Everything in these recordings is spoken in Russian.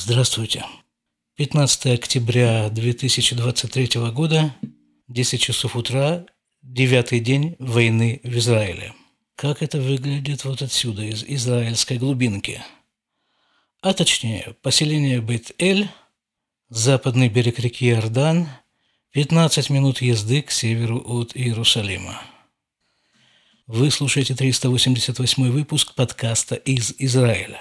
Здравствуйте. 15 октября 2023 года, 10 часов утра, девятый день войны в Израиле. Как это выглядит вот отсюда, из израильской глубинки? А точнее, поселение Бет-Эль, западный берег реки Иордан, 15 минут езды к северу от Иерусалима. Вы слушаете 388 выпуск подкаста из Израиля.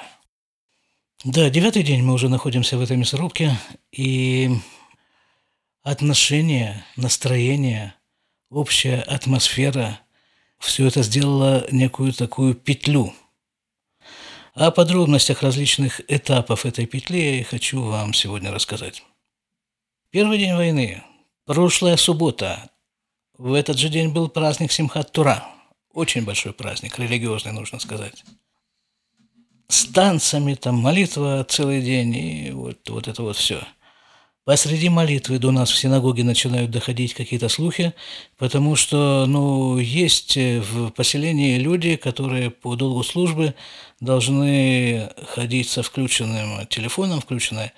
Да, девятый день мы уже находимся в этой мясорубке, и отношения, настроение, общая атмосфера – все это сделало некую такую петлю. О подробностях различных этапов этой петли я хочу вам сегодня рассказать. Первый день войны, прошлая суббота. В этот же день был праздник Симхат Тура – очень большой праздник, религиозный, нужно сказать. С танцами, там молитва целый день, и вот, вот это вот все. Посреди молитвы до нас в синагоге начинают доходить какие-то слухи, потому что, ну, есть в поселении люди, которые по долгу службы должны ходить со включенным телефоном, включенной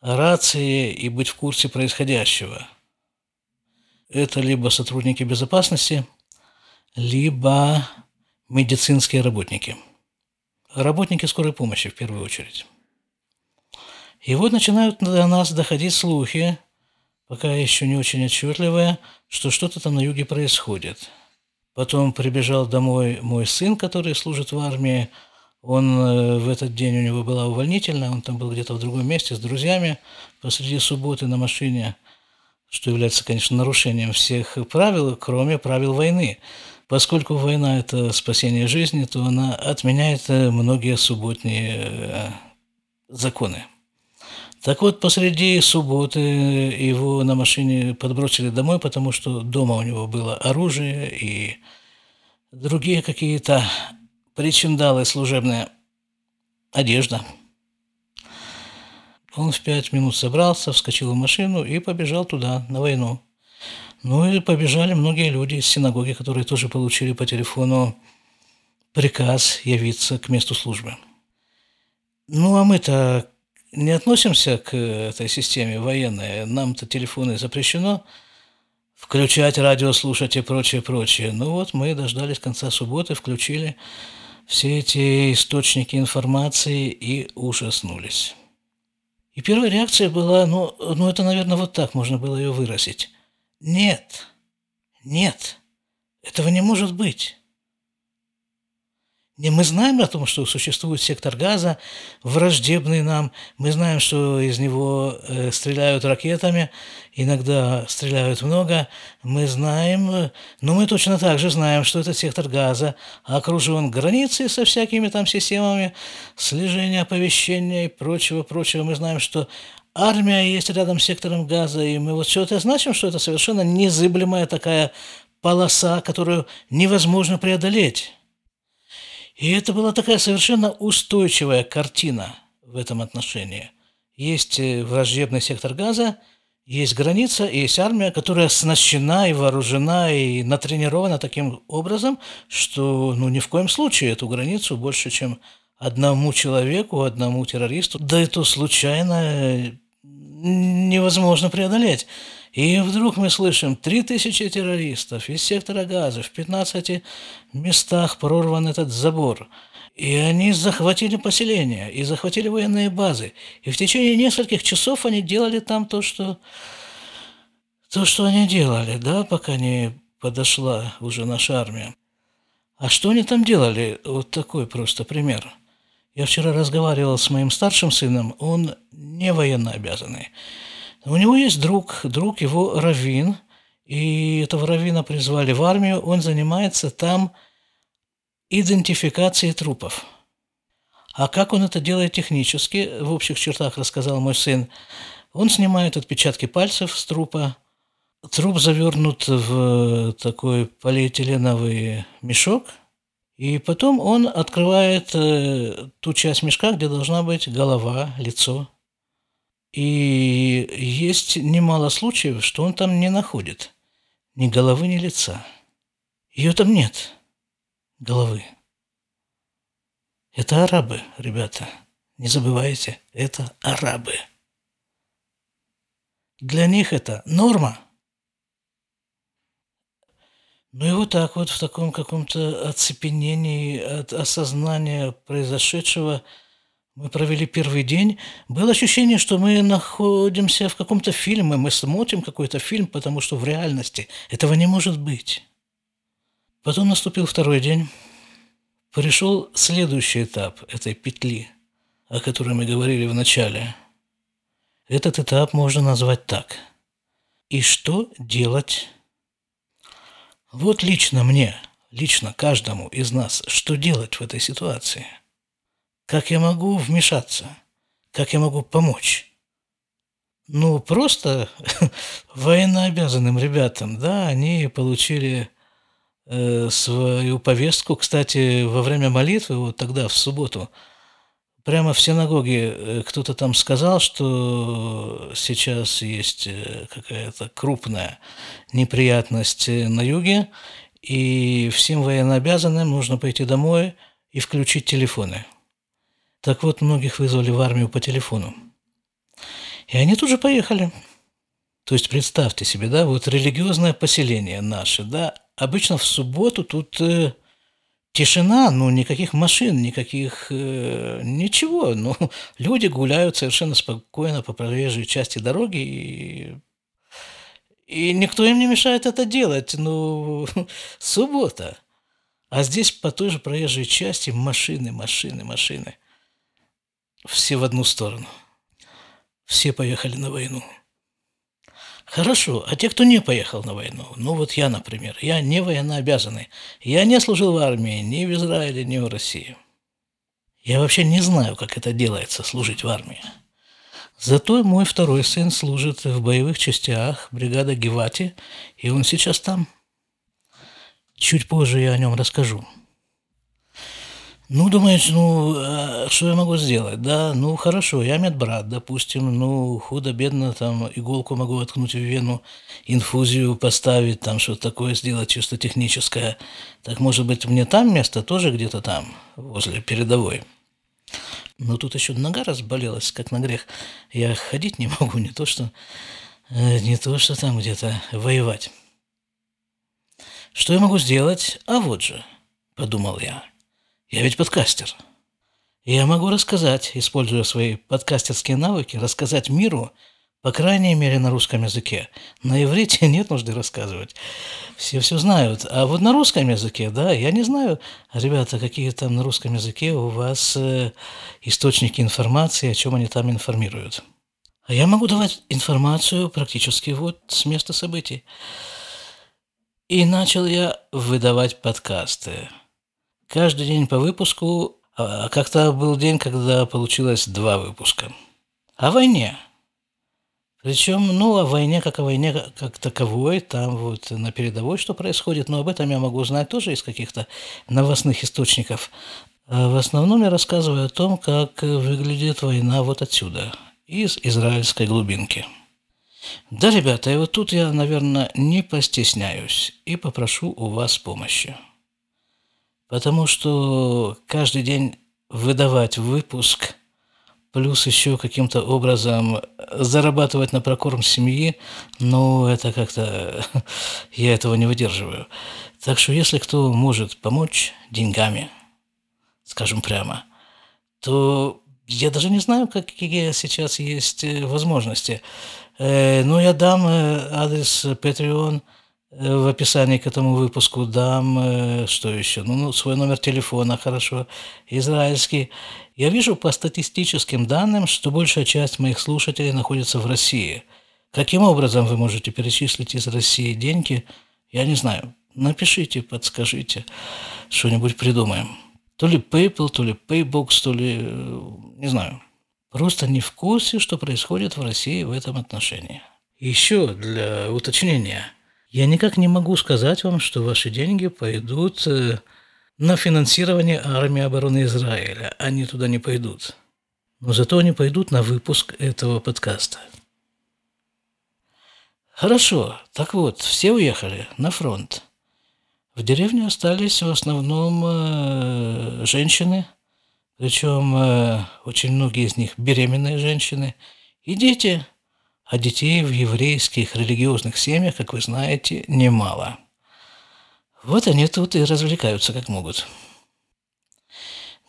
рацией и быть в курсе происходящего. Это либо сотрудники безопасности – либо медицинские работники. Работники скорой помощи в первую очередь. И вот начинают до нас доходить слухи, пока еще не очень отчетливые, что что-то там на юге происходит. Потом прибежал домой мой сын, который служит в армии. Он э, в этот день у него была увольнительная, он там был где-то в другом месте с друзьями посреди субботы на машине, что является, конечно, нарушением всех правил, кроме правил войны. Поскольку война – это спасение жизни, то она отменяет э, многие субботние э, законы. Так вот, посреди субботы его на машине подбросили домой, потому что дома у него было оружие и другие какие-то причиндалы служебная одежда. Он в пять минут собрался, вскочил в машину и побежал туда, на войну. Ну и побежали многие люди из синагоги, которые тоже получили по телефону приказ явиться к месту службы. Ну а мы-то не относимся к этой системе военной. Нам-то телефоны запрещено включать, радио слушать и прочее, прочее. Ну вот мы дождались конца субботы, включили все эти источники информации и ужаснулись. И первая реакция была, ну, ну это, наверное, вот так можно было ее выразить. Нет, нет, этого не может быть. Не, мы знаем о том, что существует сектор газа, враждебный нам. Мы знаем, что из него э, стреляют ракетами, иногда стреляют много. Мы знаем, э, но мы точно так же знаем, что этот сектор газа окружен границей со всякими там системами слежения, оповещения и прочего-прочего. Мы знаем, что армия есть рядом с сектором газа, и мы вот все это значим, что это совершенно незыблемая такая полоса, которую невозможно преодолеть. И это была такая совершенно устойчивая картина в этом отношении. Есть э, враждебный сектор газа, есть граница, и есть армия, которая оснащена и вооружена и натренирована таким образом, что ну, ни в коем случае эту границу больше, чем одному человеку, одному террористу, да это случайно э, невозможно преодолеть. И вдруг мы слышим, 3000 террористов из сектора газа, в 15 местах прорван этот забор. И они захватили поселение, и захватили военные базы. И в течение нескольких часов они делали там то, что, то, что они делали, да, пока не подошла уже наша армия. А что они там делали? Вот такой просто пример. Я вчера разговаривал с моим старшим сыном, он не военно обязанный. У него есть друг, друг его Равин, и этого Равина призвали в армию, он занимается там идентификацией трупов. А как он это делает технически, в общих чертах рассказал мой сын, он снимает отпечатки пальцев с трупа, труп завернут в такой полиэтиленовый мешок, и потом он открывает э, ту часть мешка, где должна быть голова, лицо, и есть немало случаев, что он там не находит ни головы, ни лица. Ее там нет, головы. Это арабы, ребята, Не забывайте, это арабы. Для них это норма. Ну и вот так вот в таком каком-то оцепенении от осознания произошедшего мы провели первый день. Было ощущение, что мы находимся в каком-то фильме, мы смотрим какой-то фильм, потому что в реальности этого не может быть. Потом наступил второй день. Пришел следующий этап этой петли, о которой мы говорили в начале. Этот этап можно назвать так. И что делать вот лично мне, лично каждому из нас, что делать в этой ситуации? Как я могу вмешаться? Как я могу помочь? Ну, просто военнообязанным ребятам, да, они получили э, свою повестку. Кстати, во время молитвы, вот тогда, в субботу, прямо в синагоге э, кто-то там сказал, что сейчас есть э, какая-то крупная неприятность э, на юге, и всем военнообязанным нужно пойти домой и включить телефоны. Так вот, многих вызвали в армию по телефону. И они тут же поехали. То есть представьте себе, да, вот религиозное поселение наше, да, обычно в субботу тут тишина, ну, никаких машин, никаких... Э, ничего. Ну, люди гуляют совершенно спокойно по проезжей части дороги, и, и никто им не мешает это делать. Ну, суббота. А здесь по той же проезжей части машины, машины, машины. Все в одну сторону. Все поехали на войну. Хорошо, а те, кто не поехал на войну, ну вот я, например, я не военнообязанный, я не служил в армии ни в Израиле, ни в России. Я вообще не знаю, как это делается, служить в армии. Зато мой второй сын служит в боевых частях бригада Гевати, и он сейчас там. Чуть позже я о нем расскажу. Ну, думаешь, ну, а что я могу сделать? Да, ну, хорошо, я медбрат, допустим, ну, худо-бедно, там, иголку могу воткнуть в вену, инфузию поставить, там, что-то такое сделать, чисто техническое. Так, может быть, мне там место тоже где-то там, возле передовой? Но тут еще нога разболелась, как на грех. Я ходить не могу, не то что, э, не то что там где-то воевать. Что я могу сделать? А вот же, подумал я. Я ведь подкастер. Я могу рассказать, используя свои подкастерские навыки, рассказать миру, по крайней мере, на русском языке. На иврите нет нужды рассказывать. Все все знают. А вот на русском языке, да, я не знаю, ребята, какие там на русском языке у вас э, источники информации, о чем они там информируют. А я могу давать информацию практически вот с места событий. И начал я выдавать подкасты каждый день по выпуску, а как-то был день, когда получилось два выпуска. О войне. Причем, ну, о войне, как о войне как таковой, там вот на передовой что происходит, но об этом я могу узнать тоже из каких-то новостных источников. А в основном я рассказываю о том, как выглядит война вот отсюда, из израильской глубинки. Да, ребята, и вот тут я, наверное, не постесняюсь и попрошу у вас помощи. Потому что каждый день выдавать выпуск, плюс еще каким-то образом зарабатывать на прокорм семьи, ну, это как-то... я этого не выдерживаю. Так что если кто может помочь деньгами, скажем прямо, то я даже не знаю, какие сейчас есть возможности. Э, но я дам э, адрес Patreon – Э, в описании к этому выпуску дам, э, что еще, ну, ну, свой номер телефона, хорошо, израильский. Я вижу по статистическим данным, что большая часть моих слушателей находится в России. Каким образом вы можете перечислить из России деньги, я не знаю. Напишите, подскажите, что-нибудь придумаем. То ли PayPal, то ли Paybox, то ли... Э, не знаю. Просто не в курсе, что происходит в России в этом отношении. Еще для уточнения – я никак не могу сказать вам, что ваши деньги пойдут э, на финансирование армии обороны Израиля. Они туда не пойдут. Но зато они пойдут на выпуск этого подкаста. Хорошо. Так вот, все уехали на фронт. В деревне остались в основном э, женщины, Причем э, очень многие из них беременные женщины и дети, а детей в еврейских религиозных семьях, как вы знаете, немало. Вот они тут и развлекаются как могут.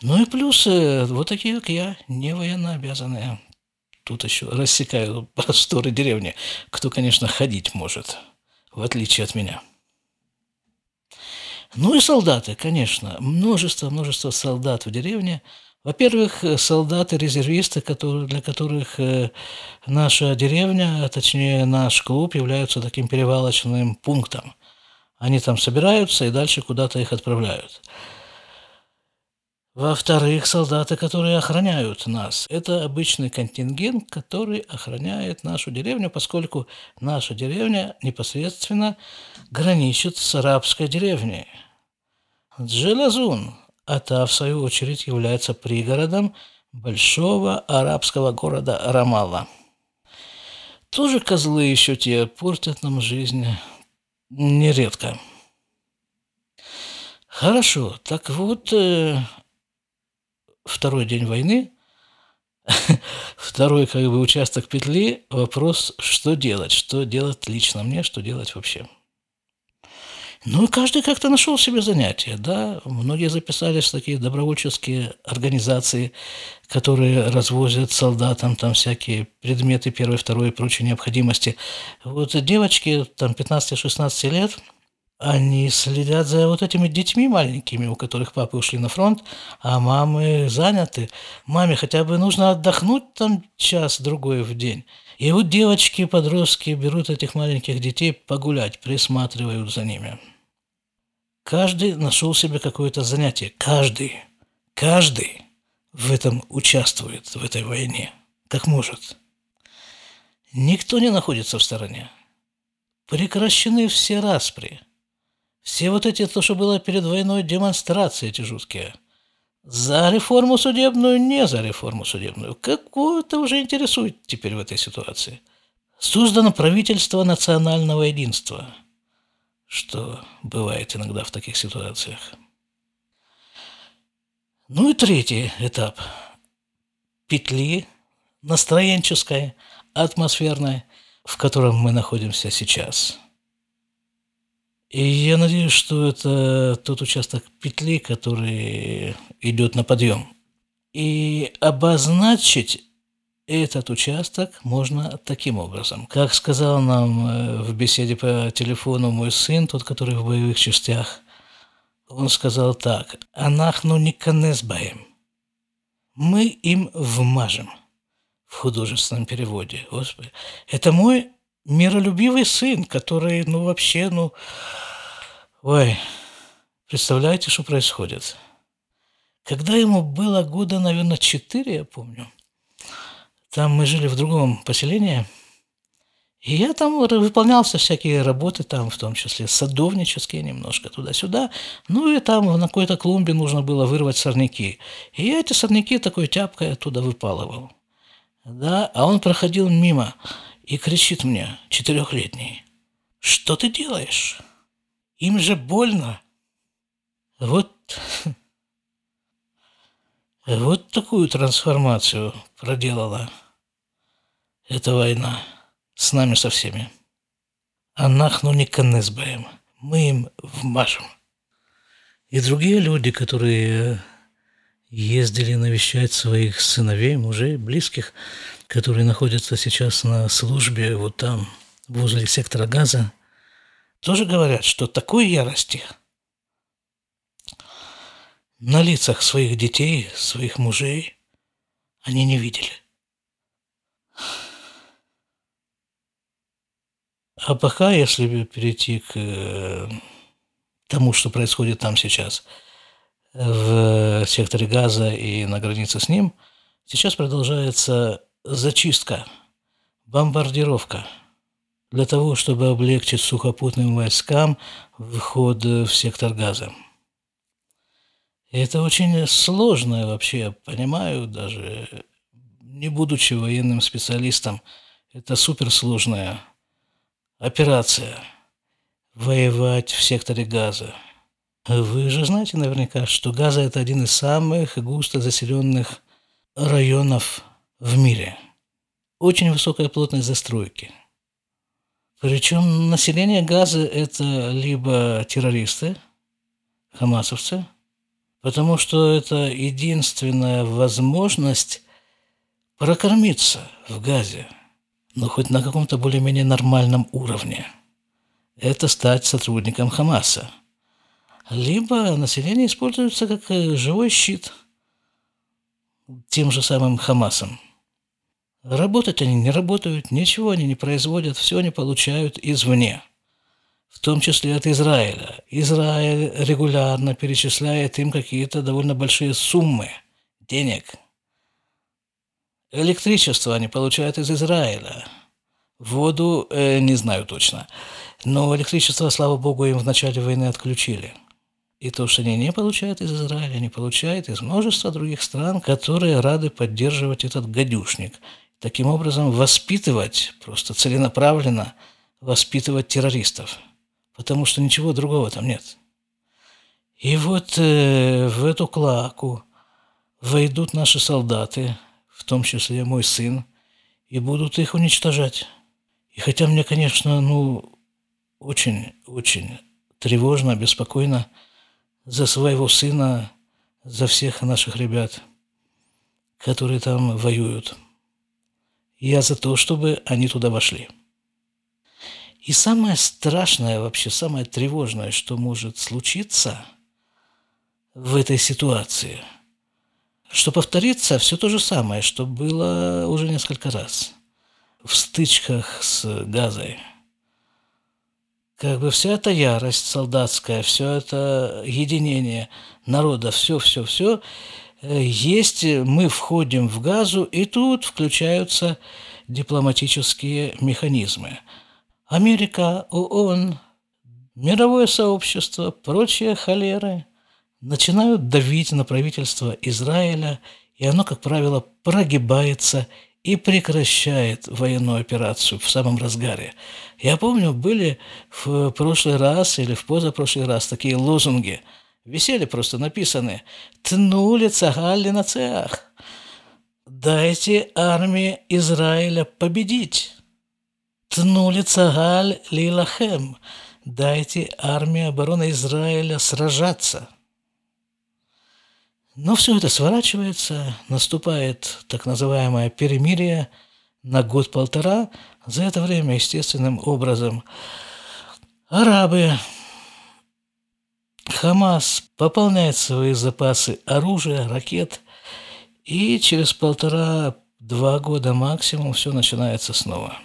Ну и плюс э, вот такие, как я, не военнообязанные. Тут еще рассекают просторы деревни, кто, конечно, ходить может, в отличие от меня. Ну и солдаты, конечно, множество, множество солдат в деревне. Во-первых, солдаты-резервисты, которые, для которых э, наша деревня, а точнее наш клуб, являются таким перевалочным пунктом. Они там собираются и дальше куда-то их отправляют. Во-вторых, солдаты, которые охраняют нас. Это обычный контингент, который охраняет нашу деревню, поскольку наша деревня непосредственно граничит с арабской деревней. Джелазун, а та, в свою очередь, является пригородом большого арабского города Рамалла. Тоже козлы еще те портят нам жизнь нередко. Хорошо, так вот, э, второй день войны, второй как бы участок петли, вопрос, что делать, что делать лично мне, что делать вообще. Ну, и каждый как-то нашел себе занятие, да. Многие записались в такие добровольческие организации, которые развозят солдатам там всякие предметы первой, второй и прочей необходимости. Вот девочки там 15-16 лет – они следят за вот этими детьми маленькими, у которых папы ушли на фронт, а мамы заняты. Маме хотя бы нужно отдохнуть там час-другой в день. И вот девочки, подростки берут этих маленьких детей погулять, присматривают за ними. Каждый нашел себе какое-то занятие. Каждый. Каждый в этом участвует, в этой войне, как может. Никто не находится в стороне. Прекращены все распри – все вот эти, то, что было перед войной, демонстрации эти жуткие. За реформу судебную, не за реформу судебную. Какую-то уже интересует теперь в этой ситуации. Создано правительство национального единства, что бывает иногда в таких ситуациях. Ну и третий этап. Петли настроенческой, атмосферной, в котором мы находимся сейчас – и я надеюсь, что это тот участок петли, который идет на подъем. И обозначить этот участок можно таким образом. Как сказал нам э, в беседе по телефону мой сын, тот, который в боевых частях, он сказал так. «Анахну не канесбаем». Мы им вмажем в художественном переводе. Господи, это мой миролюбивый сын, который, ну, вообще, ну, ой, представляете, что происходит? Когда ему было года, наверное, четыре, я помню, там мы жили в другом поселении, и я там выполнялся всякие работы, там, в том числе садовнические немножко туда-сюда. Ну и там на какой-то клумбе нужно было вырвать сорняки. И я эти сорняки такой тяпкой оттуда выпалывал. Да, а он проходил мимо и кричит мне, четырехлетний, «Что ты делаешь? Им же больно!» Вот, вот такую трансформацию проделала эта война с нами со всеми. А нахну не канызбаем, мы им вмажем. И другие люди, которые ездили навещать своих сыновей, мужей, близких, которые находятся сейчас на службе вот там, возле сектора газа, тоже говорят, что такой ярости на лицах своих детей, своих мужей они не видели. А пока, если перейти к э, тому, что происходит там сейчас, в секторе газа и на границе с ним, сейчас продолжается зачистка, бомбардировка для того, чтобы облегчить сухопутным войскам вход в сектор газа. Это очень сложно вообще, я понимаю, даже не будучи военным специалистом, это суперсложная операция – воевать в секторе газа. Вы же знаете наверняка, что Газа – это один из самых густо заселенных районов в мире. Очень высокая плотность застройки. Причем население Газы – это либо террористы, хамасовцы, потому что это единственная возможность прокормиться в Газе, но хоть на каком-то более-менее нормальном уровне. Это стать сотрудником Хамаса. Либо население используется как э, живой щит тем же самым Хамасом. Работать они не работают, ничего они не производят, все они получают извне, в том числе от Израиля. Израиль регулярно перечисляет им какие-то довольно большие суммы денег – Электричество они получают из Израиля. Воду э, не знаю точно. Но электричество, слава богу, им в начале войны отключили. И то, что они не получают из Израиля, они получают из множества других стран, которые рады поддерживать этот гадюшник. Таким образом, воспитывать, просто целенаправленно воспитывать террористов. Потому что ничего другого там нет. И вот э, в эту клаку войдут наши солдаты, в том числе мой сын, и будут их уничтожать. И хотя мне, конечно, ну, очень-очень тревожно, беспокойно за своего сына, за всех наших ребят, которые там воюют. Я за то, чтобы они туда вошли. И самое страшное, вообще самое тревожное, что может случиться в этой ситуации – что повторится все то же самое, что было уже несколько раз в стычках с Газой. Как бы вся эта ярость солдатская, все это единение народа, все-все-все, есть, мы входим в Газу, и тут включаются дипломатические механизмы. Америка, ООН, мировое сообщество, прочие холеры – начинают давить на правительство Израиля, и оно, как правило, прогибается и прекращает военную операцию в самом разгаре. Я помню, были в прошлый раз или в позапрошлый раз такие лозунги, висели просто написаны «Тнули цагалли на цех», «Дайте армии Израиля победить», «Тнули цагаль лилахем», «Дайте армии обороны Израиля сражаться». Но все это сворачивается, наступает так называемое перемирие на год-полтора. За это время естественным образом арабы, Хамас пополняет свои запасы оружия, ракет, и через полтора-два года максимум все начинается снова.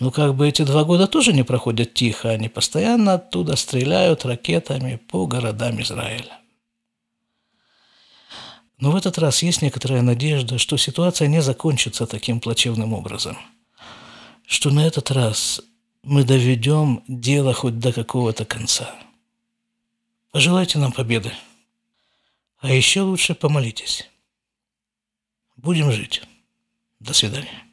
Ну, как бы эти два года тоже не проходят тихо, они постоянно оттуда стреляют ракетами по городам Израиля. Но в этот раз есть некоторая надежда, что ситуация не закончится таким плачевным образом. Что на этот раз мы доведем дело хоть до какого-то конца. Пожелайте нам победы. А еще лучше помолитесь. Будем жить. До свидания.